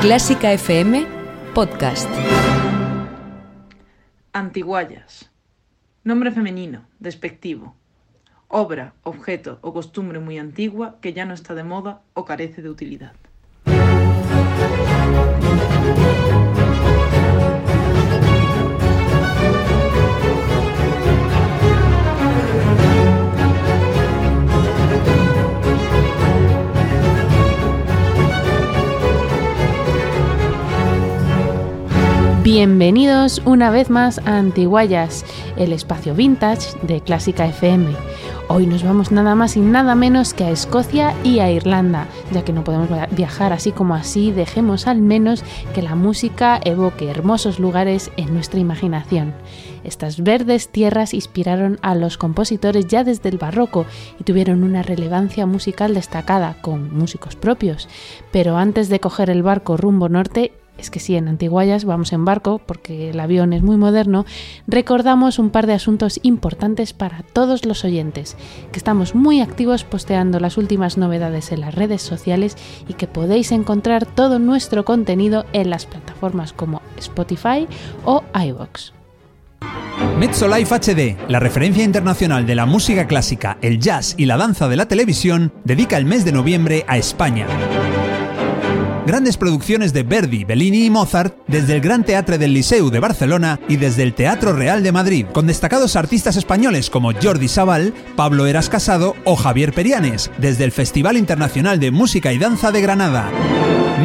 Clásica FM Podcast. Antiguayas. Nombre femenino, despectivo. Obra, objeto o costumbre muy antigua que ya no está de moda o carece de utilidad. Bienvenidos una vez más a Antiguayas, el espacio vintage de Clásica FM. Hoy nos vamos nada más y nada menos que a Escocia y a Irlanda, ya que no podemos viajar así como así, dejemos al menos que la música evoque hermosos lugares en nuestra imaginación. Estas verdes tierras inspiraron a los compositores ya desde el barroco y tuvieron una relevancia musical destacada, con músicos propios. Pero antes de coger el barco rumbo norte, es que sí, en Antiguayas vamos en barco porque el avión es muy moderno, recordamos un par de asuntos importantes para todos los oyentes, que estamos muy activos posteando las últimas novedades en las redes sociales y que podéis encontrar todo nuestro contenido en las plataformas como Spotify o iVoox. Mezzolife HD, la referencia internacional de la música clásica, el jazz y la danza de la televisión, dedica el mes de noviembre a España grandes producciones de Verdi, Bellini y Mozart desde el Gran Teatre del Liceu de Barcelona y desde el Teatro Real de Madrid, con destacados artistas españoles como Jordi Sabal, Pablo Eras Casado o Javier Perianes, desde el Festival Internacional de Música y Danza de Granada.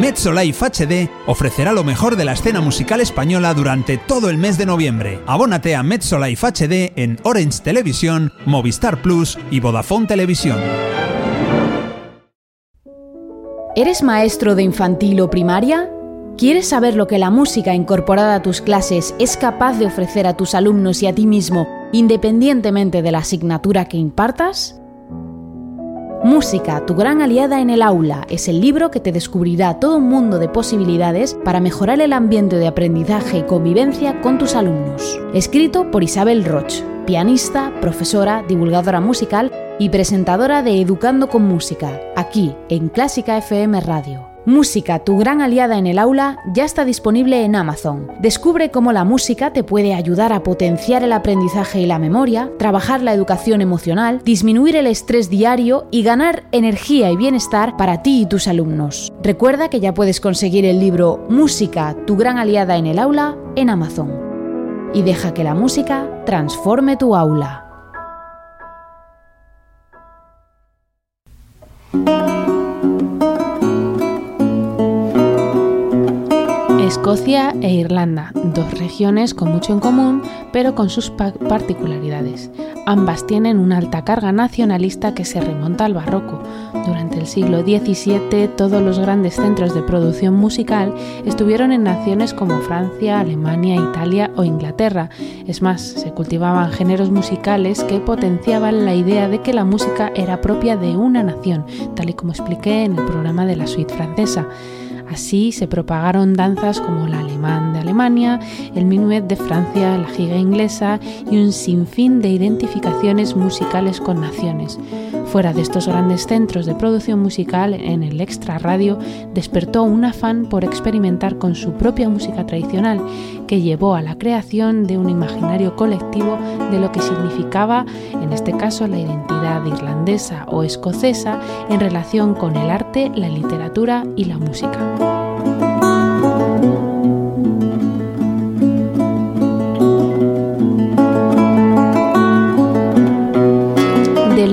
Mezzo Life HD ofrecerá lo mejor de la escena musical española durante todo el mes de noviembre. Abónate a Mezzo HD en Orange Televisión, Movistar Plus y Vodafone Televisión. ¿Eres maestro de infantil o primaria? ¿Quieres saber lo que la música incorporada a tus clases es capaz de ofrecer a tus alumnos y a ti mismo, independientemente de la asignatura que impartas? Música, tu gran aliada en el aula, es el libro que te descubrirá todo un mundo de posibilidades para mejorar el ambiente de aprendizaje y convivencia con tus alumnos. Escrito por Isabel Roch, pianista, profesora, divulgadora musical y presentadora de Educando con Música, aquí en Clásica FM Radio. Música, tu gran aliada en el aula, ya está disponible en Amazon. Descubre cómo la música te puede ayudar a potenciar el aprendizaje y la memoria, trabajar la educación emocional, disminuir el estrés diario y ganar energía y bienestar para ti y tus alumnos. Recuerda que ya puedes conseguir el libro Música, tu gran aliada en el aula en Amazon. Y deja que la música transforme tu aula. Escocia e Irlanda, dos regiones con mucho en común, pero con sus particularidades. Ambas tienen una alta carga nacionalista que se remonta al barroco. Durante el siglo XVII, todos los grandes centros de producción musical estuvieron en naciones como Francia, Alemania, Italia o Inglaterra. Es más, se cultivaban géneros musicales que potenciaban la idea de que la música era propia de una nación, tal y como expliqué en el programa de la suite francesa. Así se propagaron danzas como el alemán de Alemania, el minuet de Francia, la giga inglesa y un sinfín de identificaciones musicales con naciones. Fuera de estos grandes centros de producción musical, en el extra radio despertó un afán por experimentar con su propia música tradicional, que llevó a la creación de un imaginario colectivo de lo que significaba, en este caso, la identidad irlandesa o escocesa en relación con el arte, la literatura y la música.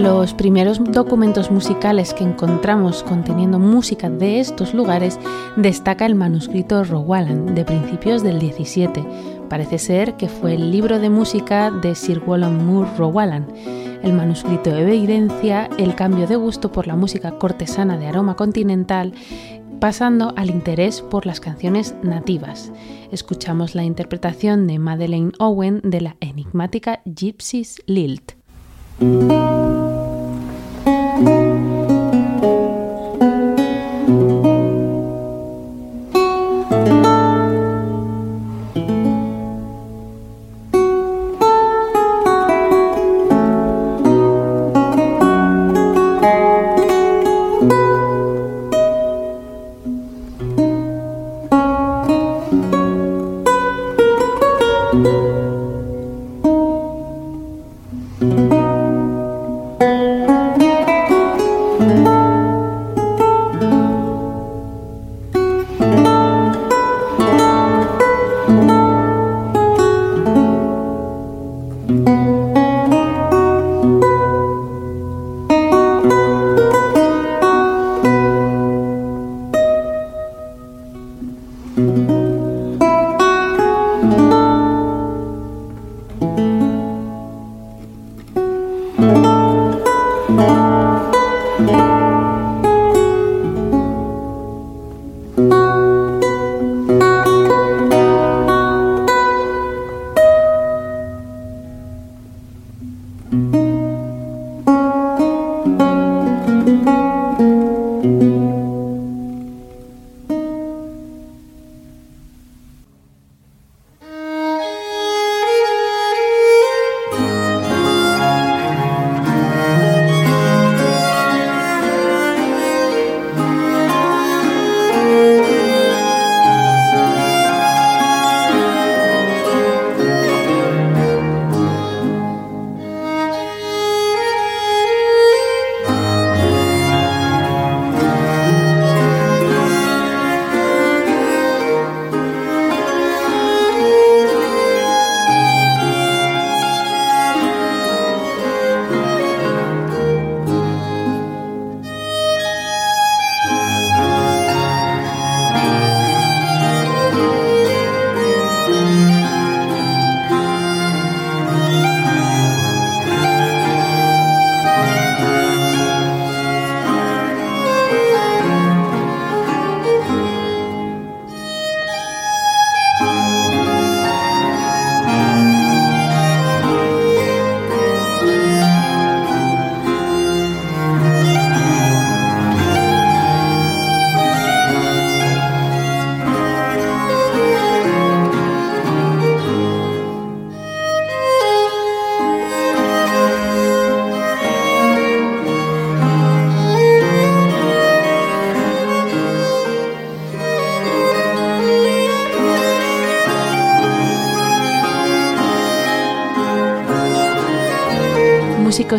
Los primeros documentos musicales que encontramos conteniendo música de estos lugares destaca el manuscrito Rowallan de principios del 17. Parece ser que fue el libro de música de Sir Wallan Moore Rowallan. El manuscrito evidencia el cambio de gusto por la música cortesana de aroma continental, pasando al interés por las canciones nativas. Escuchamos la interpretación de Madeleine Owen de la enigmática Gypsy's Lilt.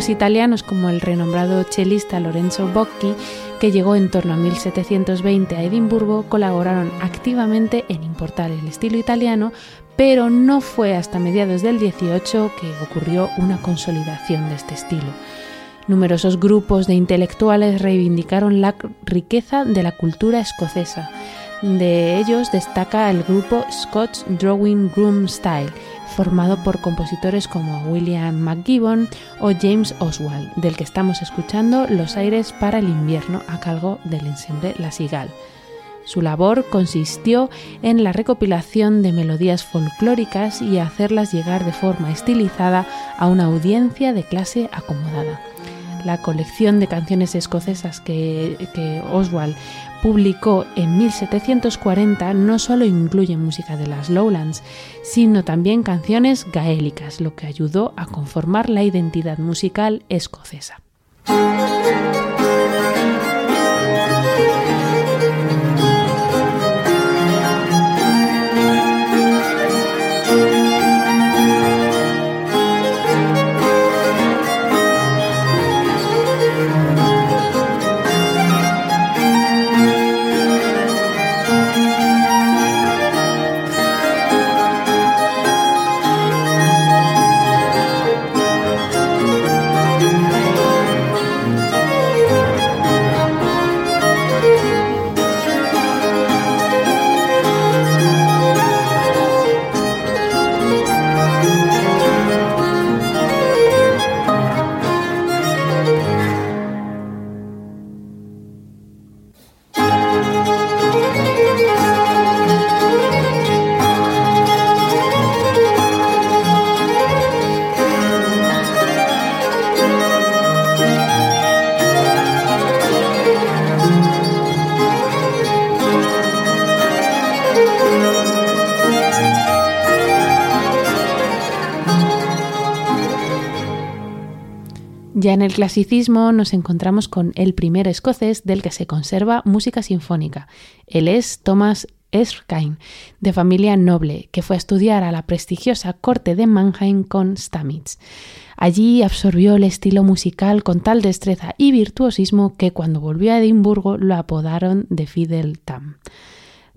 Italianos como el renombrado chelista Lorenzo Bocchi, que llegó en torno a 1720 a Edimburgo, colaboraron activamente en importar el estilo italiano, pero no fue hasta mediados del 18 que ocurrió una consolidación de este estilo. Numerosos grupos de intelectuales reivindicaron la riqueza de la cultura escocesa. De ellos destaca el grupo Scotch Drawing Room Style, formado por compositores como William McGibbon o James Oswald, del que estamos escuchando Los aires para el invierno a cargo del ensemble La Sigal. Su labor consistió en la recopilación de melodías folclóricas y hacerlas llegar de forma estilizada a una audiencia de clase acomodada. La colección de canciones escocesas que, que Oswald publicó en 1740 no solo incluye música de las Lowlands, sino también canciones gaélicas, lo que ayudó a conformar la identidad musical escocesa. Clasicismo nos encontramos con el primer escocés del que se conserva música sinfónica. Él es Thomas Erskine, de familia noble, que fue a estudiar a la prestigiosa corte de Mannheim con Stamitz. Allí absorbió el estilo musical con tal destreza y virtuosismo que cuando volvió a Edimburgo lo apodaron de Fidel Tam.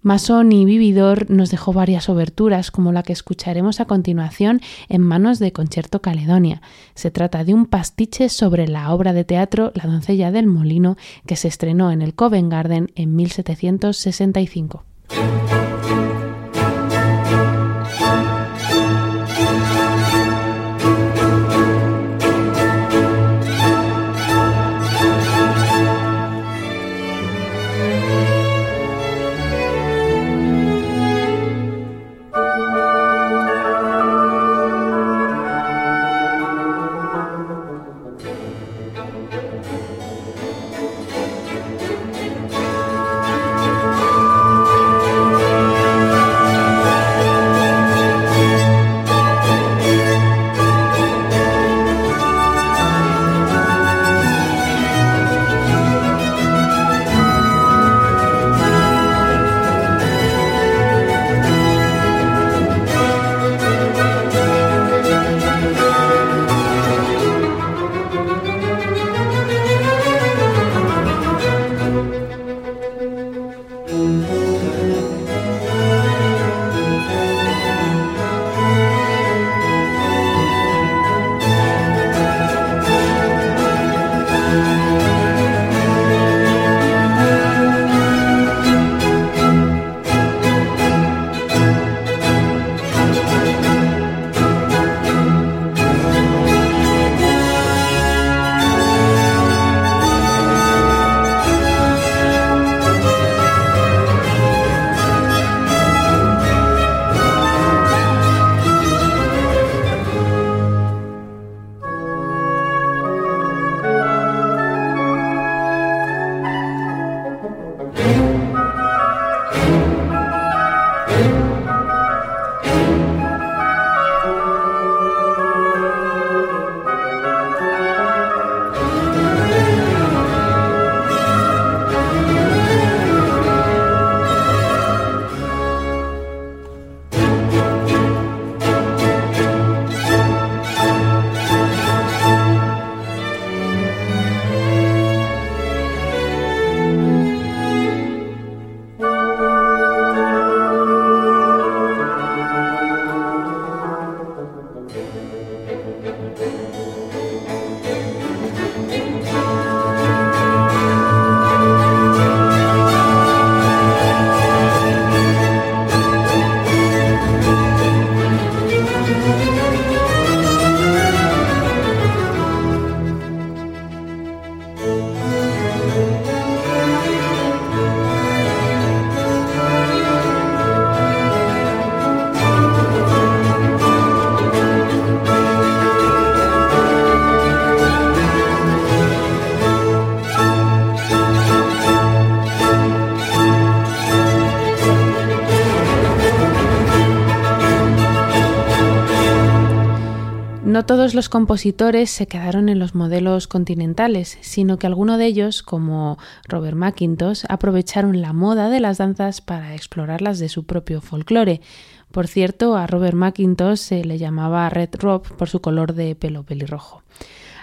Masón y Vividor nos dejó varias oberturas, como la que escucharemos a continuación en manos de Concierto Caledonia. Se trata de un pastiche sobre la obra de teatro La doncella del molino, que se estrenó en el Covent Garden en 1765. Los compositores se quedaron en los modelos continentales, sino que algunos de ellos, como Robert McIntosh, aprovecharon la moda de las danzas para explorarlas de su propio folclore. Por cierto, a Robert McIntosh se le llamaba Red Rob por su color de pelo pelirrojo.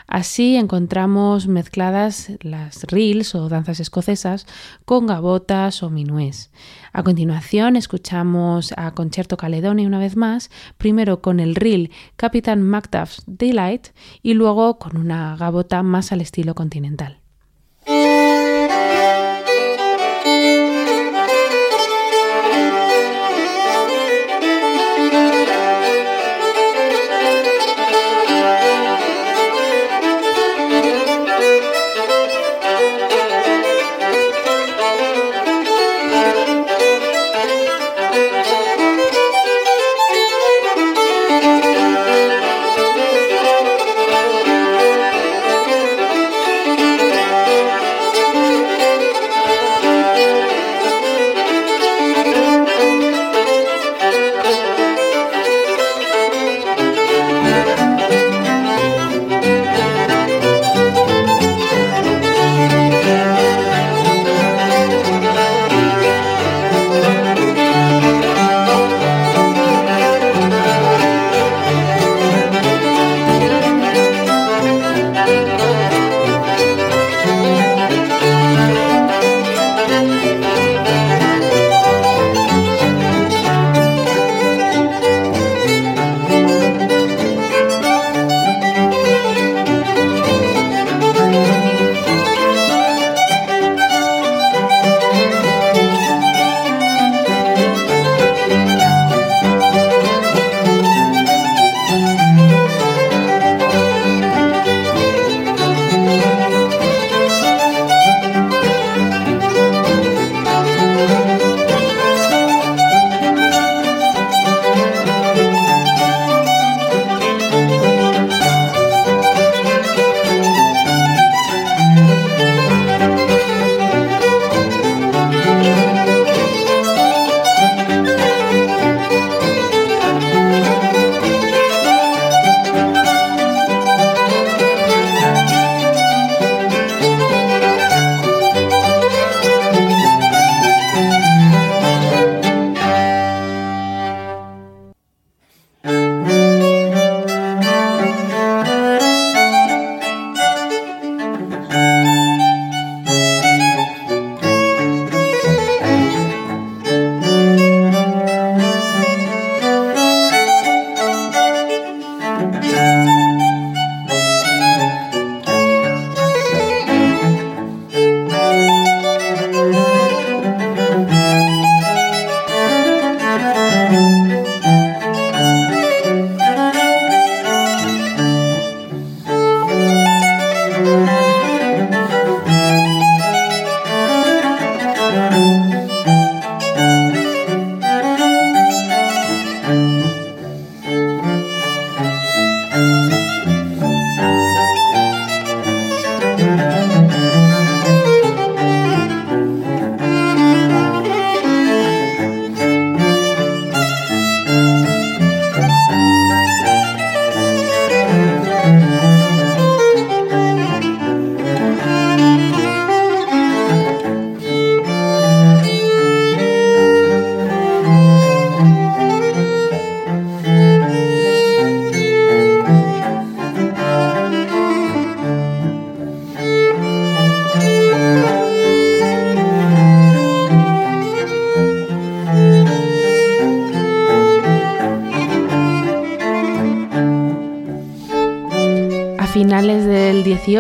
Así encontramos mezcladas las reels o danzas escocesas con gavotas o minués. A continuación escuchamos a Concerto Caledonia una vez más, primero con el reel Captain Macduff's Delight y luego con una gavota más al estilo continental.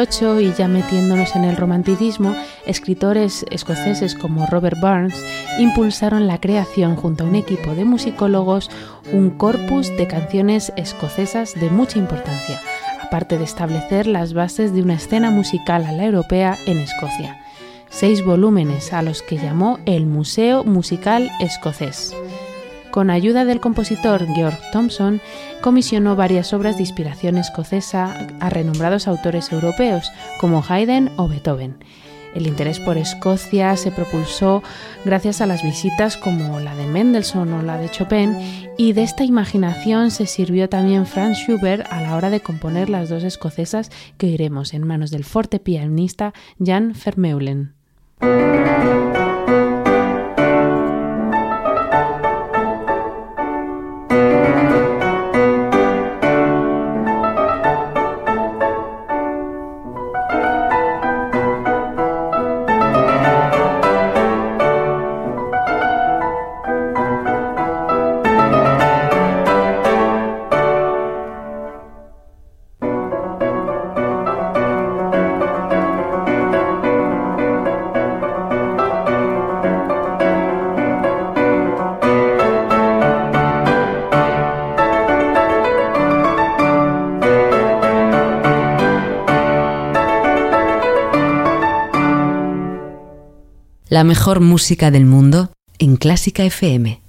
Del 18 y ya metiéndonos en el romanticismo, escritores escoceses como Robert Burns impulsaron la creación junto a un equipo de musicólogos un corpus de canciones escocesas de mucha importancia, aparte de establecer las bases de una escena musical a la europea en Escocia. Seis volúmenes a los que llamó el Museo Musical Escocés. Con ayuda del compositor Georg Thompson, comisionó varias obras de inspiración escocesa a renombrados autores europeos como Haydn o Beethoven. El interés por Escocia se propulsó gracias a las visitas como la de Mendelssohn o la de Chopin y de esta imaginación se sirvió también Franz Schubert a la hora de componer las dos escocesas que oiremos en manos del fuerte pianista Jan Vermeulen. La mejor música del mundo en Clásica FM.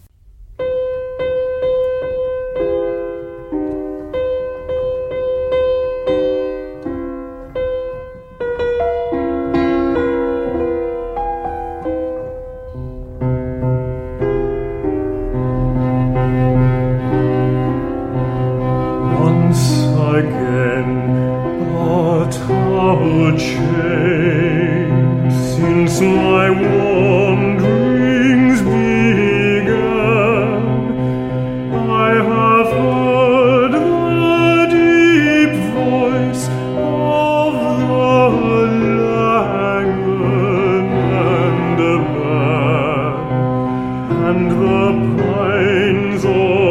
ein so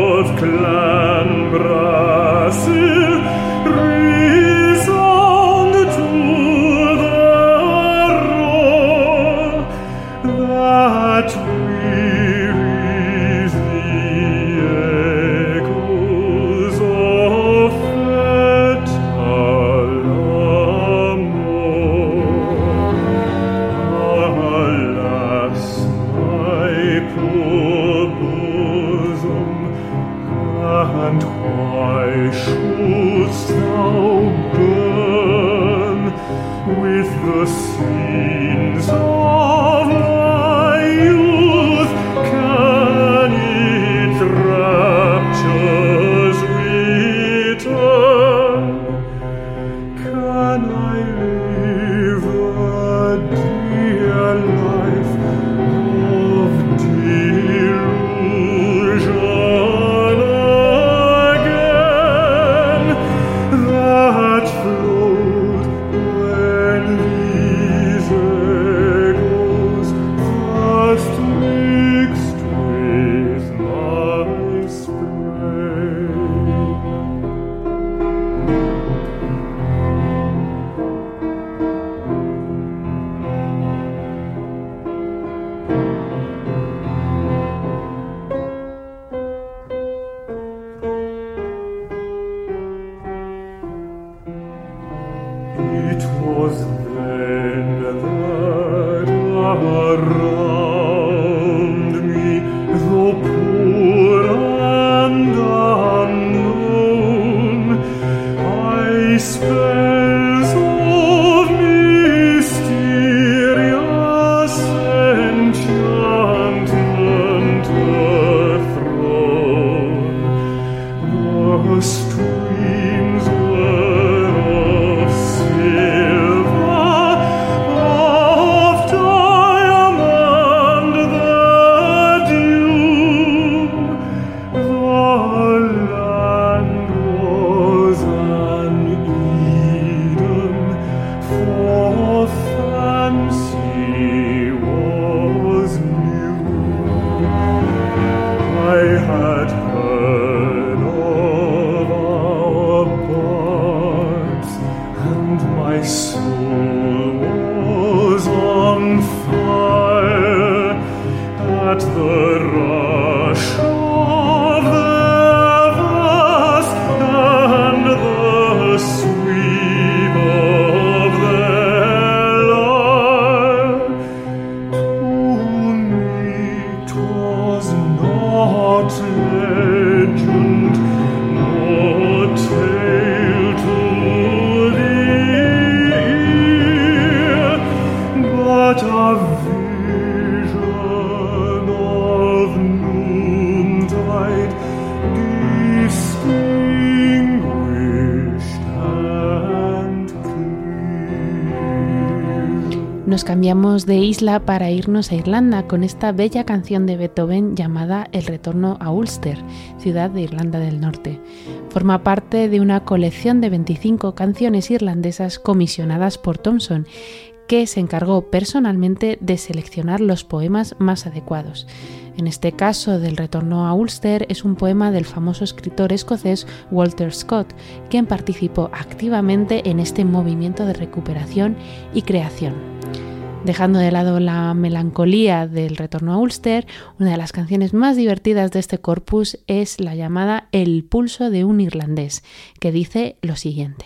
much. Cambiamos de isla para irnos a Irlanda con esta bella canción de Beethoven llamada El retorno a Ulster, ciudad de Irlanda del Norte. Forma parte de una colección de 25 canciones irlandesas comisionadas por Thomson, que se encargó personalmente de seleccionar los poemas más adecuados. En este caso del retorno a Ulster es un poema del famoso escritor escocés Walter Scott, quien participó activamente en este movimiento de recuperación y creación. Dejando de lado la melancolía del retorno a Ulster, una de las canciones más divertidas de este corpus es la llamada El pulso de un irlandés, que dice lo siguiente.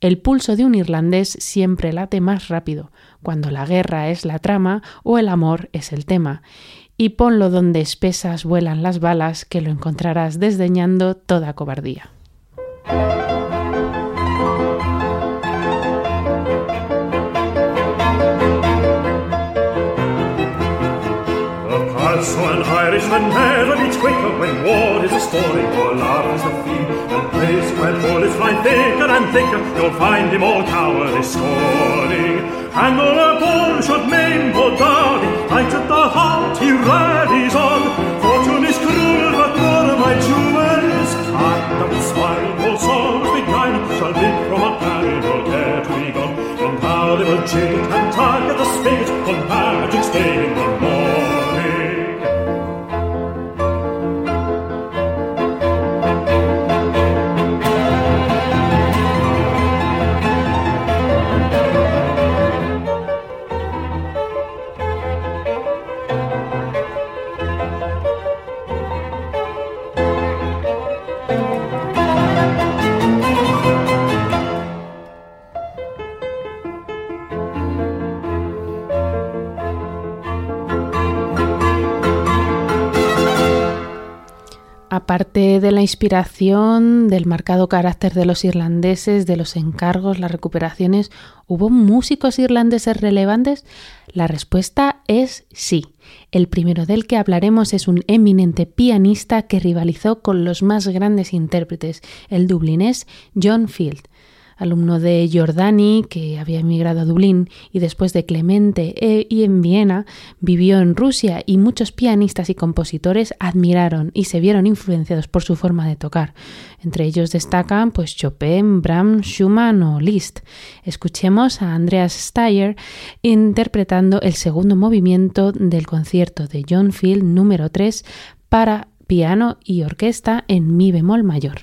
El pulso de un irlandés siempre late más rápido, cuando la guerra es la trama o el amor es el tema, y ponlo donde espesas vuelan las balas, que lo encontrarás desdeñando toda cobardía. Irishman never be quicker when war is a story or love is the theme. And place where bullets fly thicker and thicker, you'll find him all cowardly scorning. And though a bull should maim or die, on. Fortune is cruel, but my jewels kind of smile, all souls beguiled, shall live from a or care to be gone. And how they will jig and tug the spigot of magic stay in the morning. Aparte de la inspiración, del marcado carácter de los irlandeses, de los encargos, las recuperaciones, ¿hubo músicos irlandeses relevantes? La respuesta es sí. El primero del que hablaremos es un eminente pianista que rivalizó con los más grandes intérpretes, el dublinés John Field alumno de Giordani, que había emigrado a Dublín, y después de Clemente e, y en Viena, vivió en Rusia y muchos pianistas y compositores admiraron y se vieron influenciados por su forma de tocar. Entre ellos destacan pues Chopin, Brahms, Schumann o Liszt. Escuchemos a Andreas Steyer interpretando el segundo movimiento del concierto de John Field número 3 para piano y orquesta en mi bemol mayor.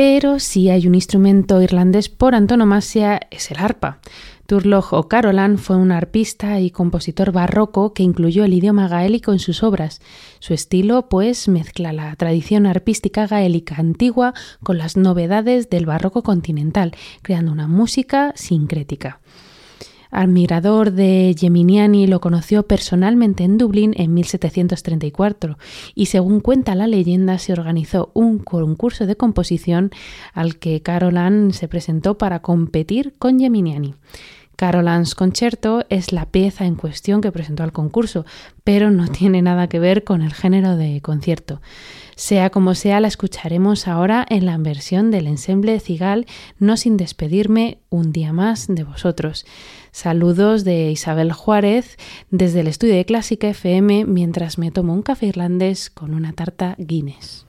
Pero si hay un instrumento irlandés por antonomasia es el arpa. Turlough O'Carolan fue un arpista y compositor barroco que incluyó el idioma gaélico en sus obras. Su estilo, pues, mezcla la tradición arpística gaélica antigua con las novedades del barroco continental, creando una música sincrética. Admirador de Geminiani, lo conoció personalmente en Dublín en 1734 y según cuenta la leyenda se organizó un concurso de composición al que Carolan se presentó para competir con Geminiani. Carolan's Concerto es la pieza en cuestión que presentó al concurso, pero no tiene nada que ver con el género de concierto. Sea como sea, la escucharemos ahora en la versión del ensemble Cigal, no sin despedirme un día más de vosotros. Saludos de Isabel Juárez desde el estudio de Clásica FM mientras me tomo un café irlandés con una tarta Guinness.